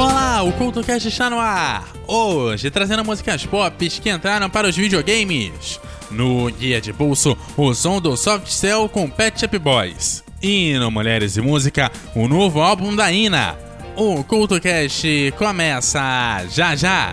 Olá, o CultoCast está no ar! Hoje trazendo músicas pop que entraram para os videogames. No Guia de Pulso, o som do Soft Cell com Pet Shop Boys. E no Mulheres e Música, o novo álbum da Ina. O CultoCast começa já já!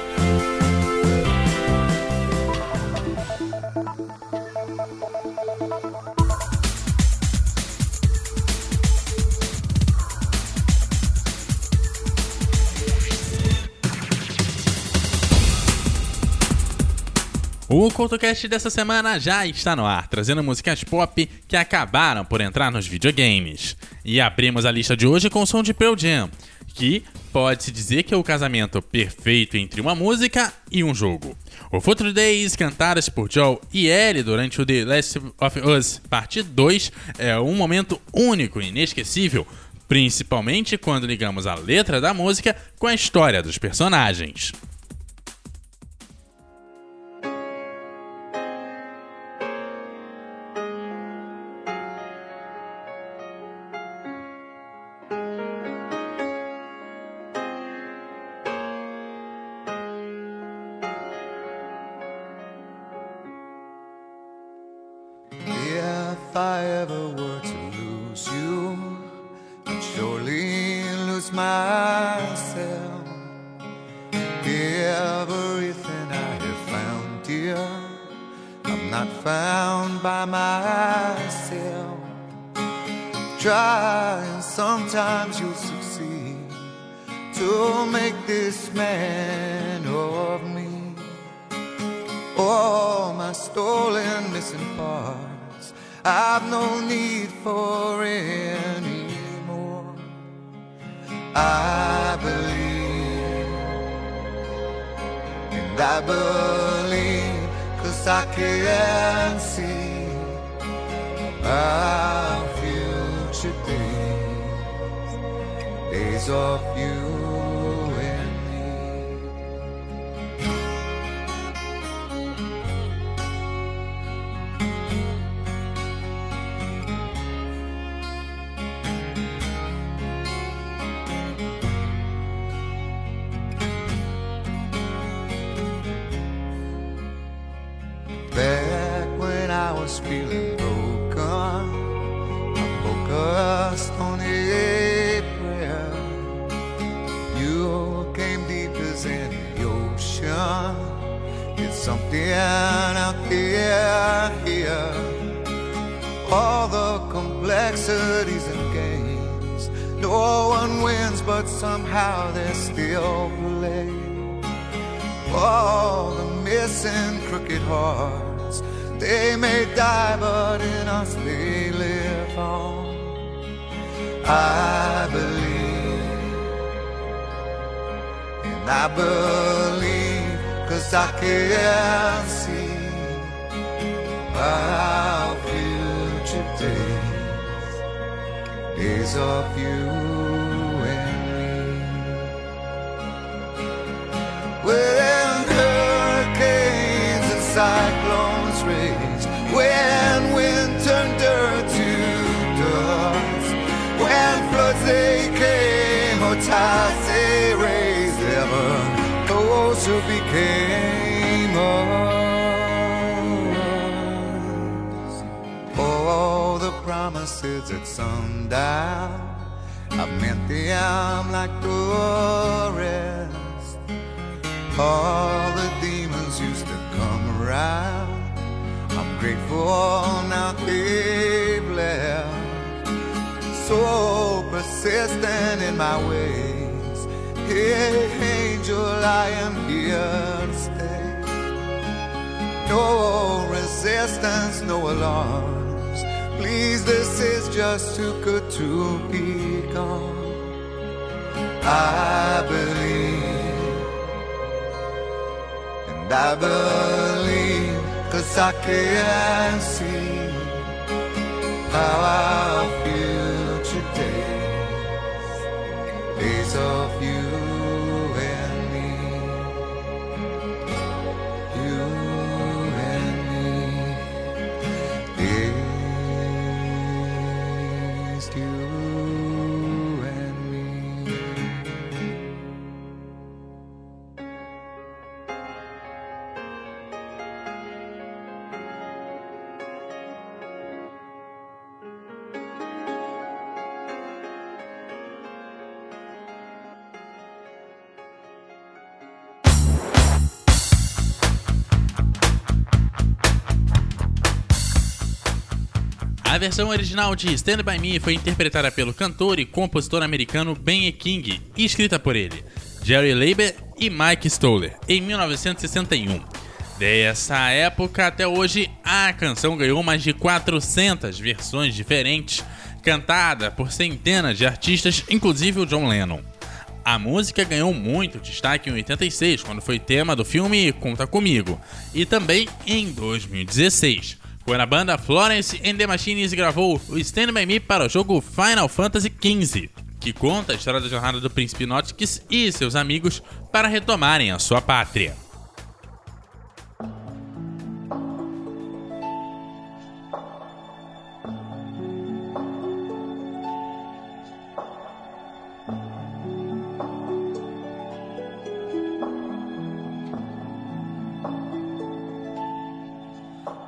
O CoutoCast dessa semana já está no ar, trazendo músicas pop que acabaram por entrar nos videogames. E abrimos a lista de hoje com o som de Pearl Jam, que pode-se dizer que é o casamento perfeito entre uma música e um jogo. O Futuro Days, cantadas por Joe e Ellie durante o The Last of Us Parte 2, é um momento único e inesquecível, principalmente quando ligamos a letra da música com a história dos personagens. Lose myself. Everything I have found, dear, I'm not found by myself. Try and sometimes you'll succeed to make this man of me. All my stolen missing parts, I've no need for anymore. I believe, and I believe, cause I can see our future days, days of you feeling broken, I focused on a prayer. You came deep as any ocean. It's something out there here. All the complexities and games. No one wins, but somehow they still play all the missing crooked hearts. They may die, but in us they live on. I believe, and I believe, cause I can see our future days, days of you and me. When taken, or ties rays ever closer became us. All the promises at sundown, I meant the arm like the rest. All the demons used to come around. I'm grateful now they've left. So persistent in my ways. Hey, angel, I am here to stay. No resistance, no alarms. Please, this is just too good to be gone. I believe, and I believe, cause I can see how our days of versão original de Stand By Me foi interpretada pelo cantor e compositor americano Ben E. King e escrita por ele, Jerry Leiber e Mike Stoller, em 1961. Dessa época até hoje, a canção ganhou mais de 400 versões diferentes, cantada por centenas de artistas, inclusive o John Lennon. A música ganhou muito destaque em 86, quando foi tema do filme Conta Comigo, e também em 2016, quando a banda Florence and the Machines gravou o Stand By Me para o jogo Final Fantasy XV, que conta a história da jornada do príncipe Notix e seus amigos para retomarem a sua pátria.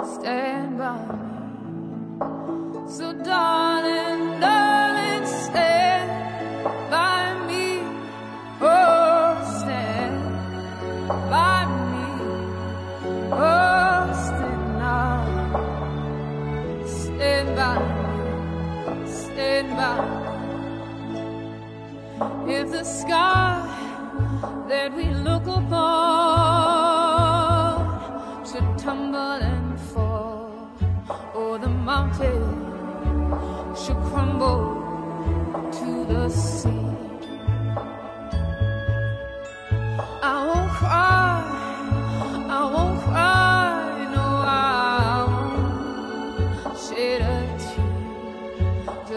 stand by me. So, darling, darling, stand by me. Oh, stand by me. Oh, stand now. Stand by me. Stand by me. If the sky that we look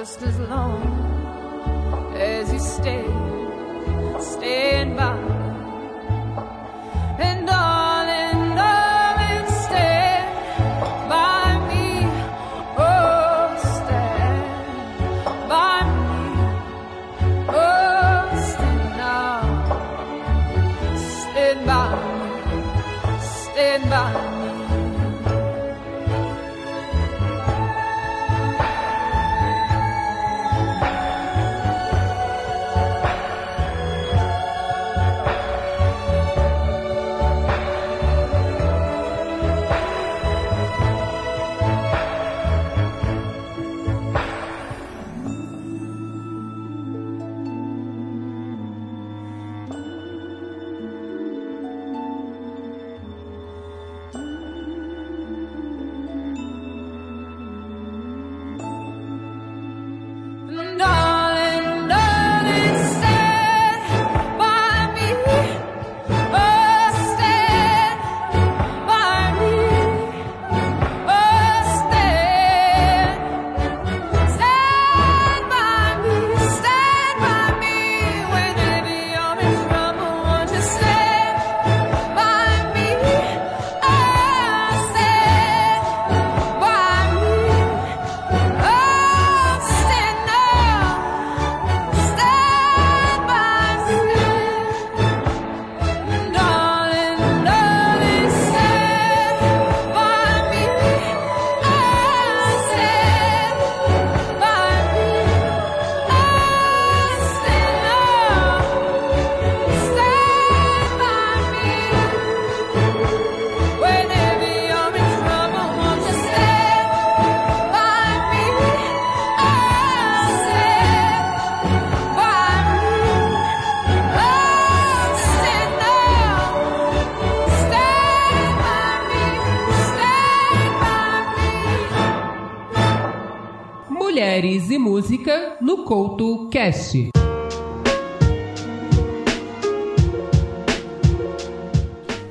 just as long as you stay, stand by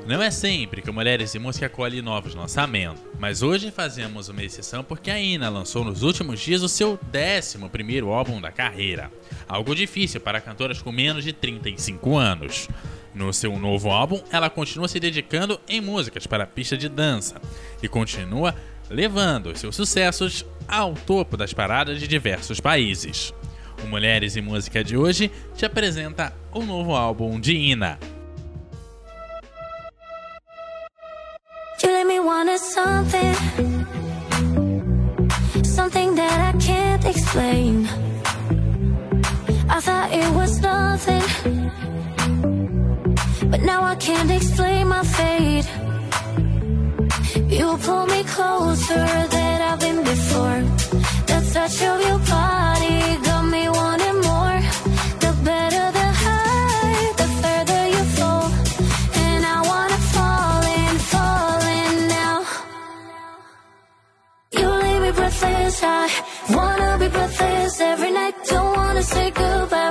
Não é sempre que Mulheres e Música colhe novos lançamentos, mas hoje fazemos uma exceção porque a Ina lançou nos últimos dias o seu 11 primeiro álbum da carreira, algo difícil para cantoras com menos de 35 anos. No seu novo álbum, ela continua se dedicando em músicas para a pista de dança e continua levando seus sucessos ao topo das paradas de diversos países. O Mulheres e Música de hoje te apresenta o novo álbum de Ina. I thought it was nothing, but now I can't explain my fate. You pull me closer than I've been before. Touch of your body got me wanting more. The better the high, the further you fall, and I wanna fall in, fall in now. You leave me breathless, I wanna be breathless every night. Don't wanna say goodbye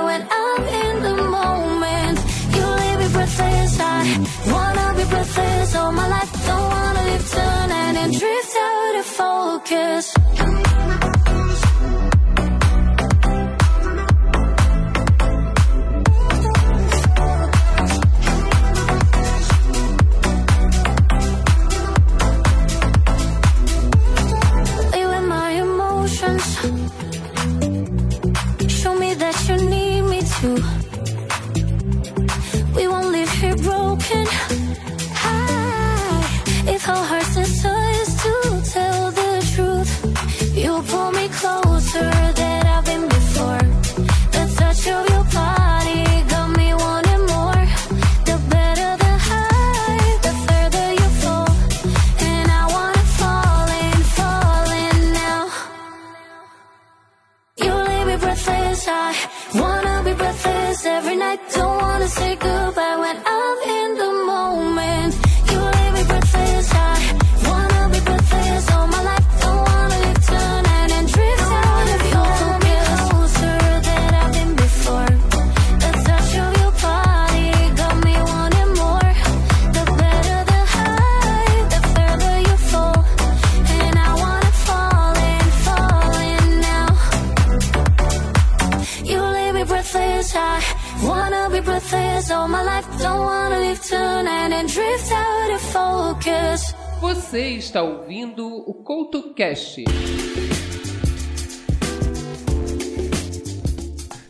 Você está ouvindo o Couto Cast.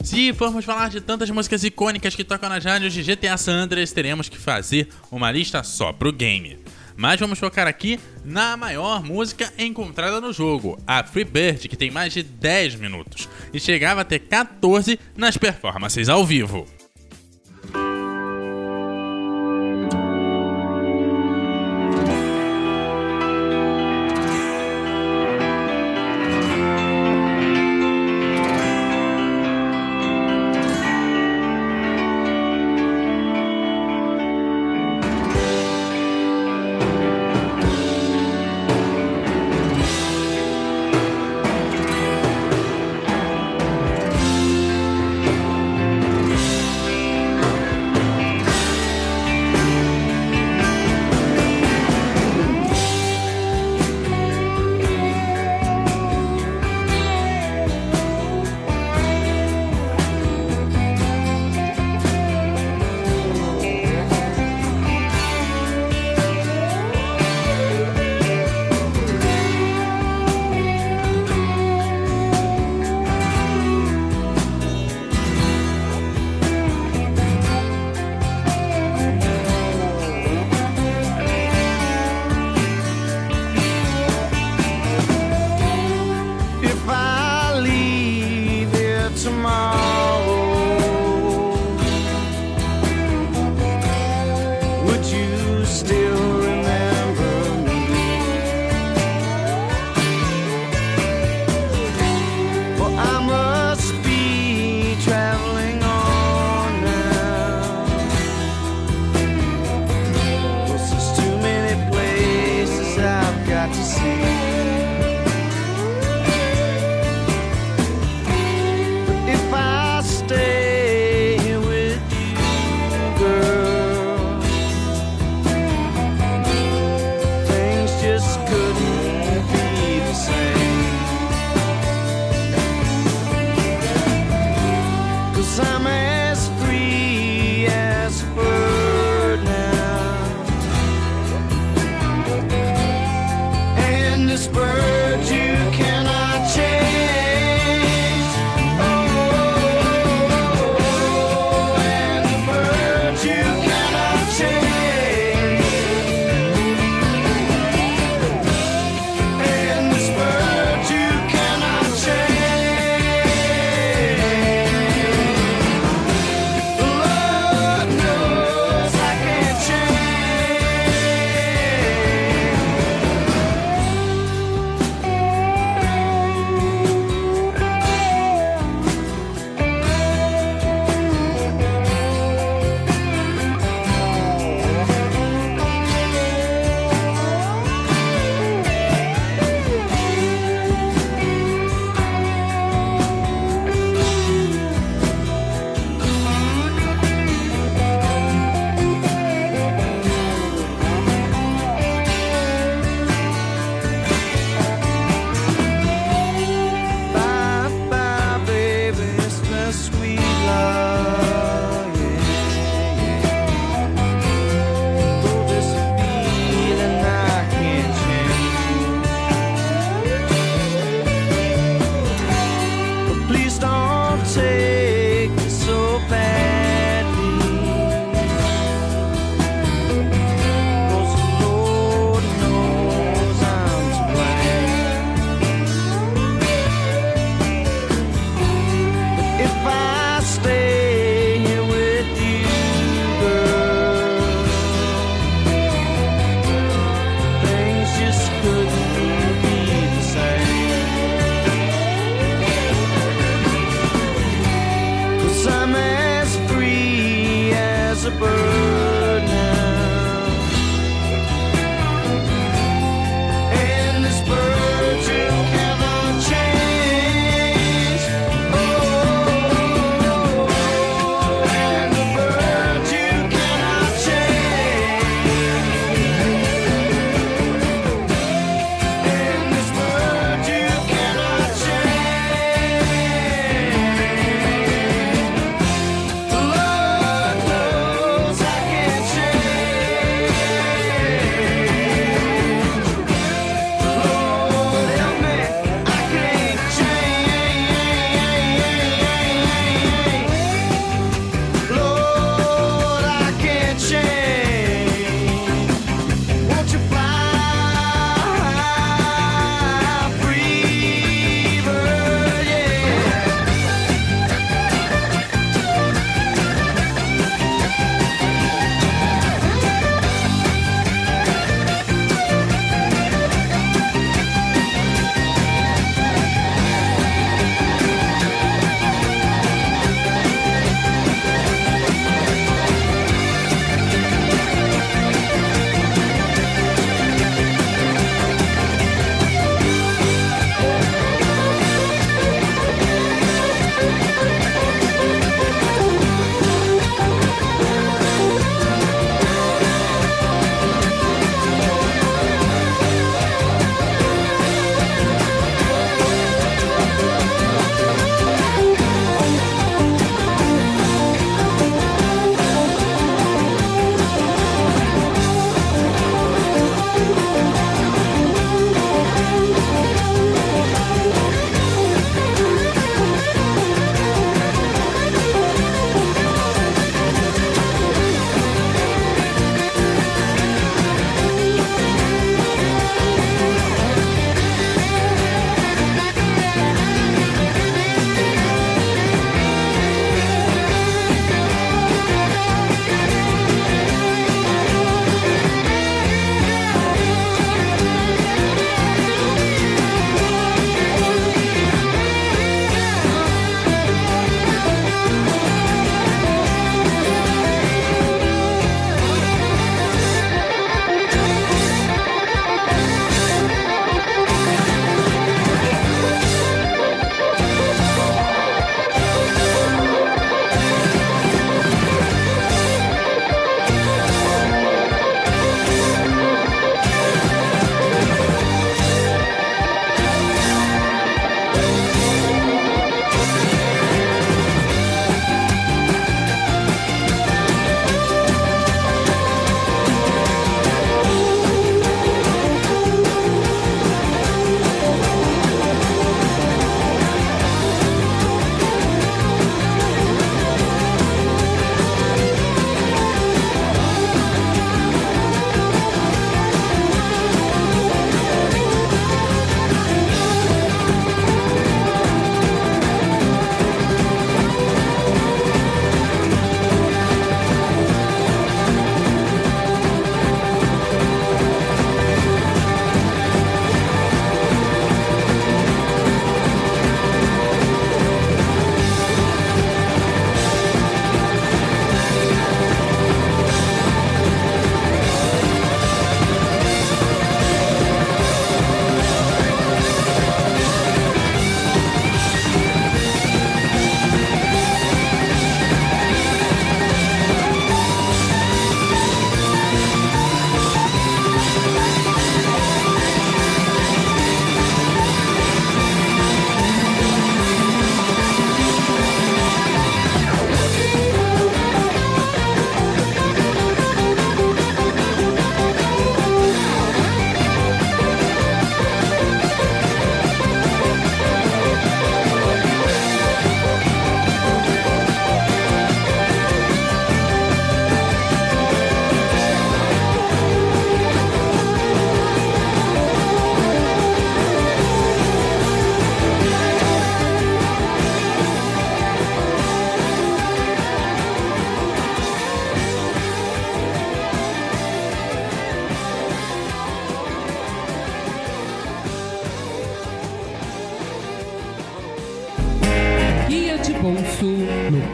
Se formos falar de tantas músicas icônicas que tocam nas rádios de GTA San Andreas, teremos que fazer uma lista só pro game. Mas vamos focar aqui na maior música encontrada no jogo, a Free Bird, que tem mais de 10 minutos e chegava a ter 14 nas performances ao vivo.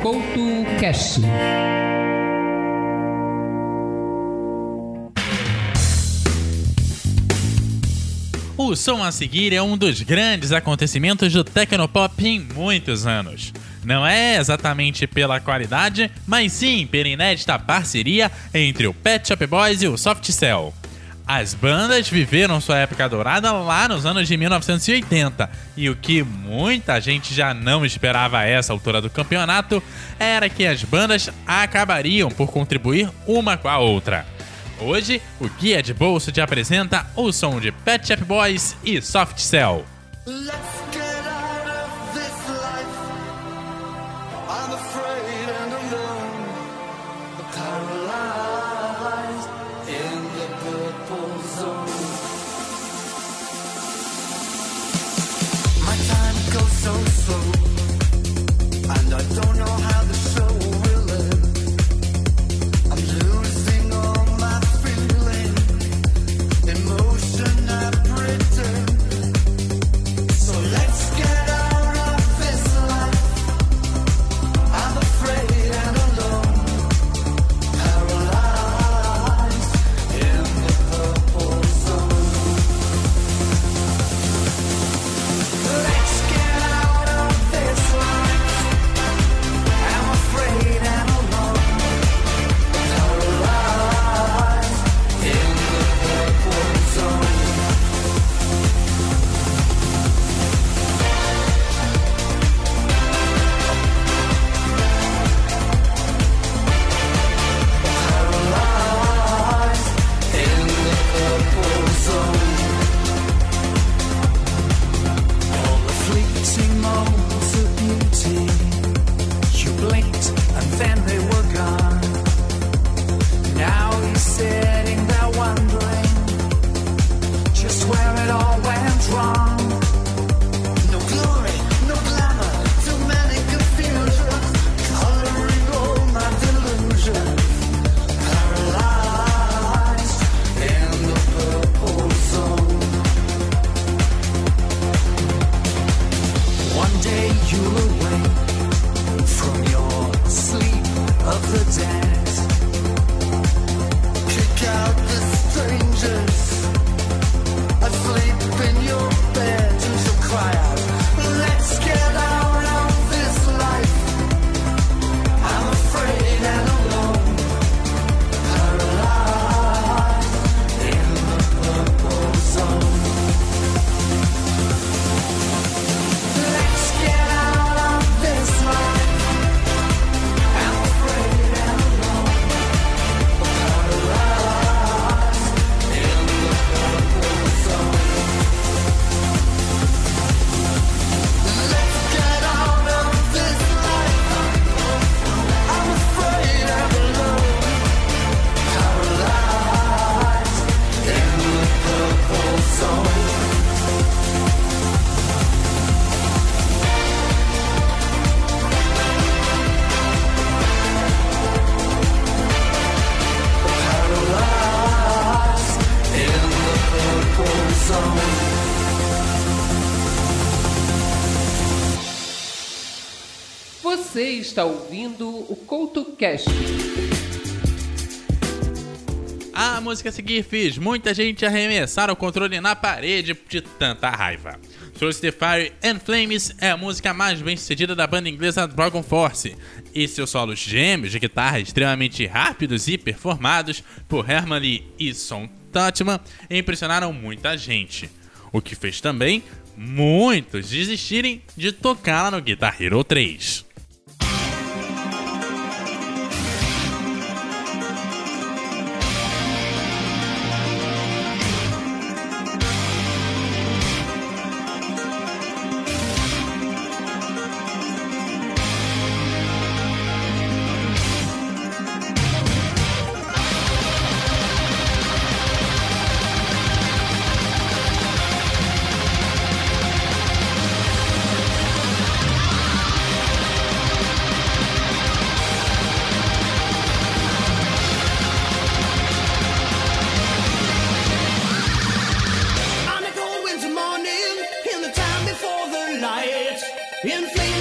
CoutoCast. O som a seguir é um dos grandes acontecimentos do Tecnopop em muitos anos. Não é exatamente pela qualidade, mas sim pela inédita parceria entre o Pet Shop Boys e o Softcell. As bandas viveram sua época dourada lá nos anos de 1980, e o que muita gente já não esperava a essa altura do campeonato era que as bandas acabariam por contribuir uma com a outra. Hoje, o Guia de Bolso te apresenta o som de Pet Shop Boys e Soft Cell. Let's get you. look Você está ouvindo o CoutoCast. A música a seguir fez muita gente arremessar o controle na parede de tanta raiva. Through the Fire and Flames é a música mais bem sucedida da banda inglesa Dragon Force, e seus solos gêmeos de guitarra extremamente rápidos e performados por Herman Lee e Son Tutman impressionaram muita gente, o que fez também muitos desistirem de tocá-la no Guitar Hero 3. In flames.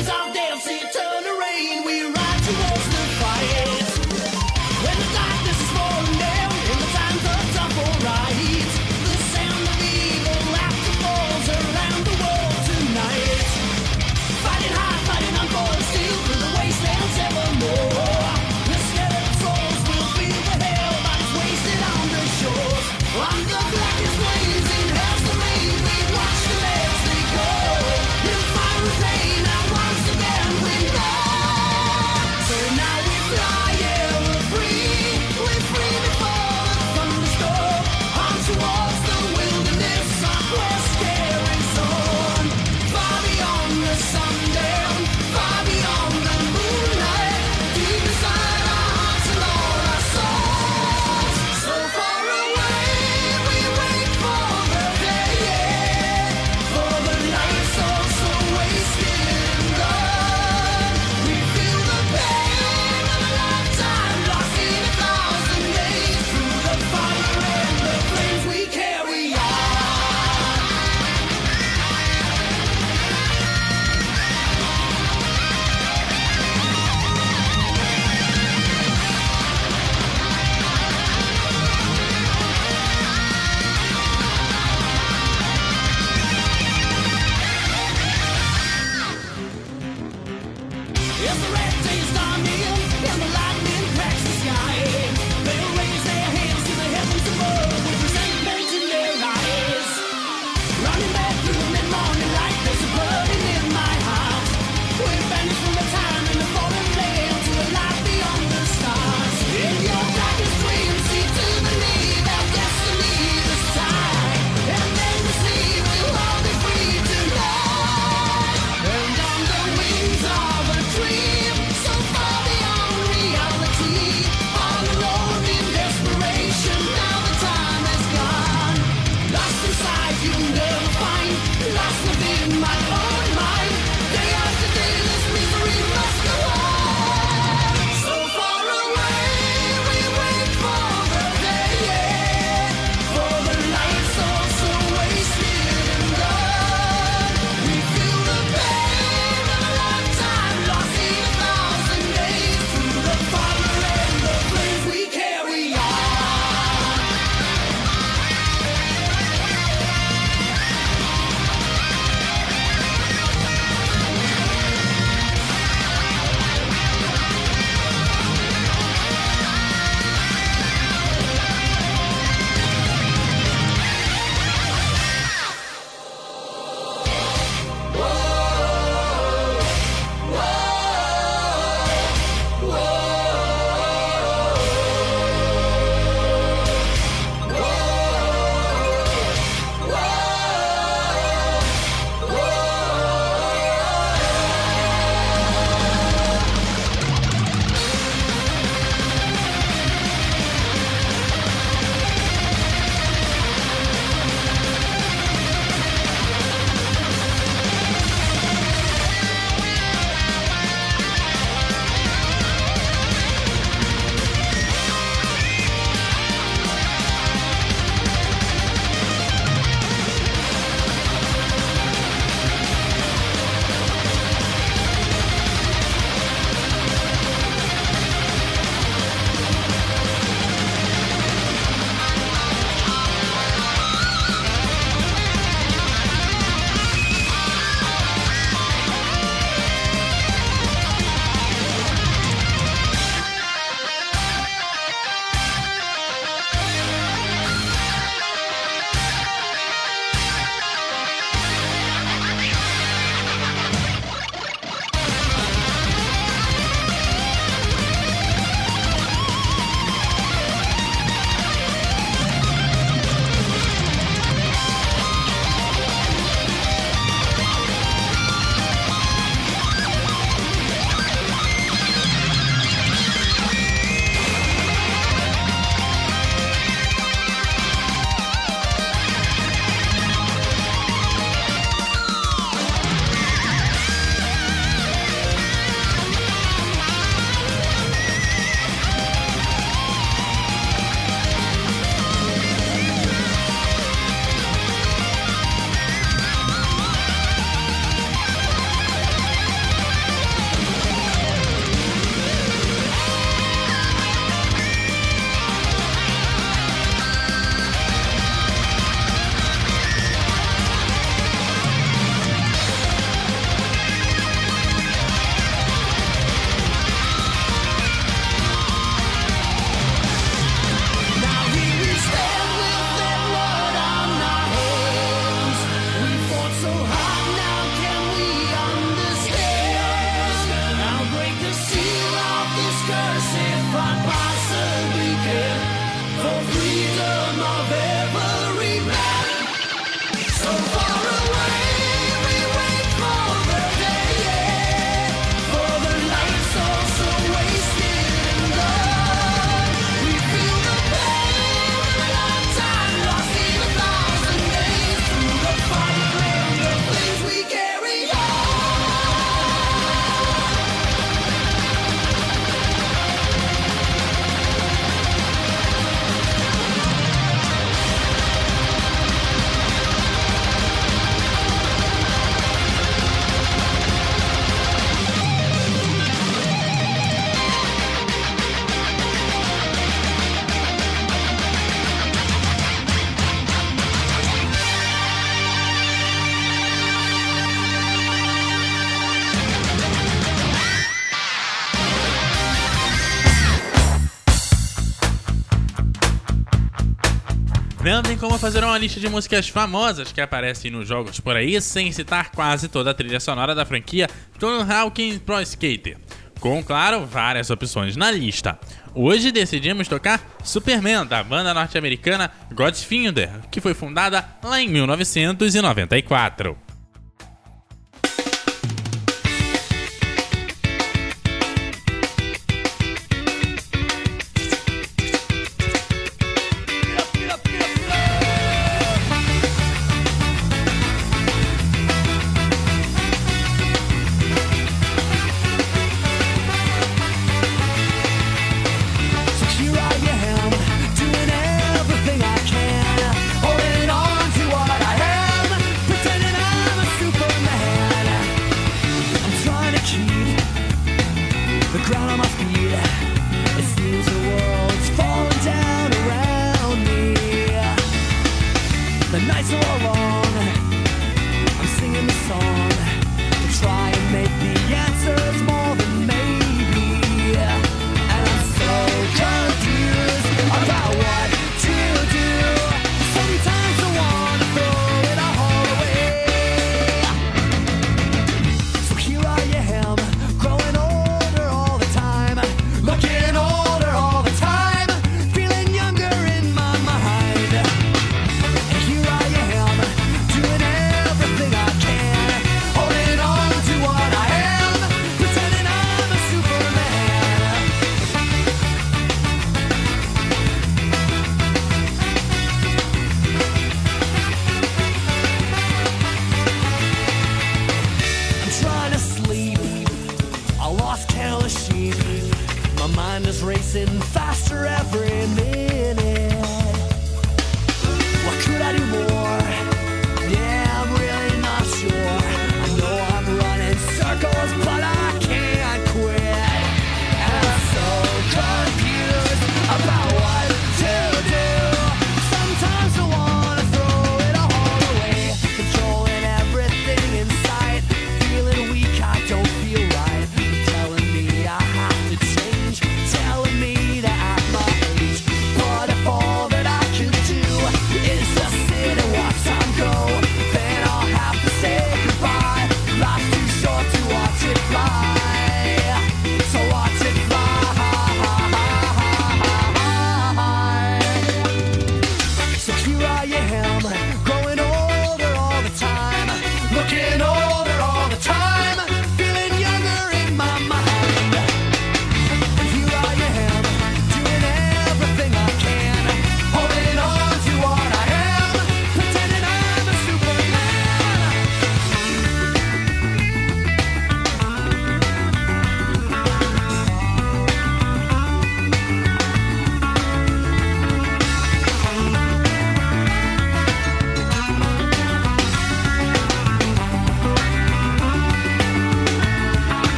como fazer uma lista de músicas famosas que aparecem nos jogos por aí, sem citar quase toda a trilha sonora da franquia Tony Hawking Pro Skater. Com, claro, várias opções na lista. Hoje decidimos tocar Superman, da banda norte-americana Godfinder, que foi fundada lá em 1994.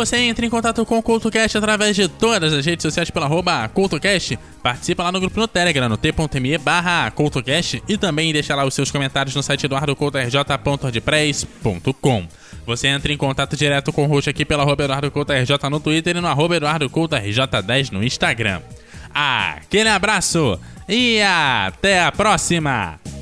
você entra em contato com o CultoCast através de todas as redes sociais pela arroba CultoCast. Participa lá no grupo no Telegram, no t.me barra CultoCast e também deixa lá os seus comentários no site eduardocultorj.ordpress.com. Você entra em contato direto com o host aqui pela arroba EduardoCultoRJ no Twitter e no arroba EduardoCultoRJ10 no Instagram. Aquele abraço e até a próxima!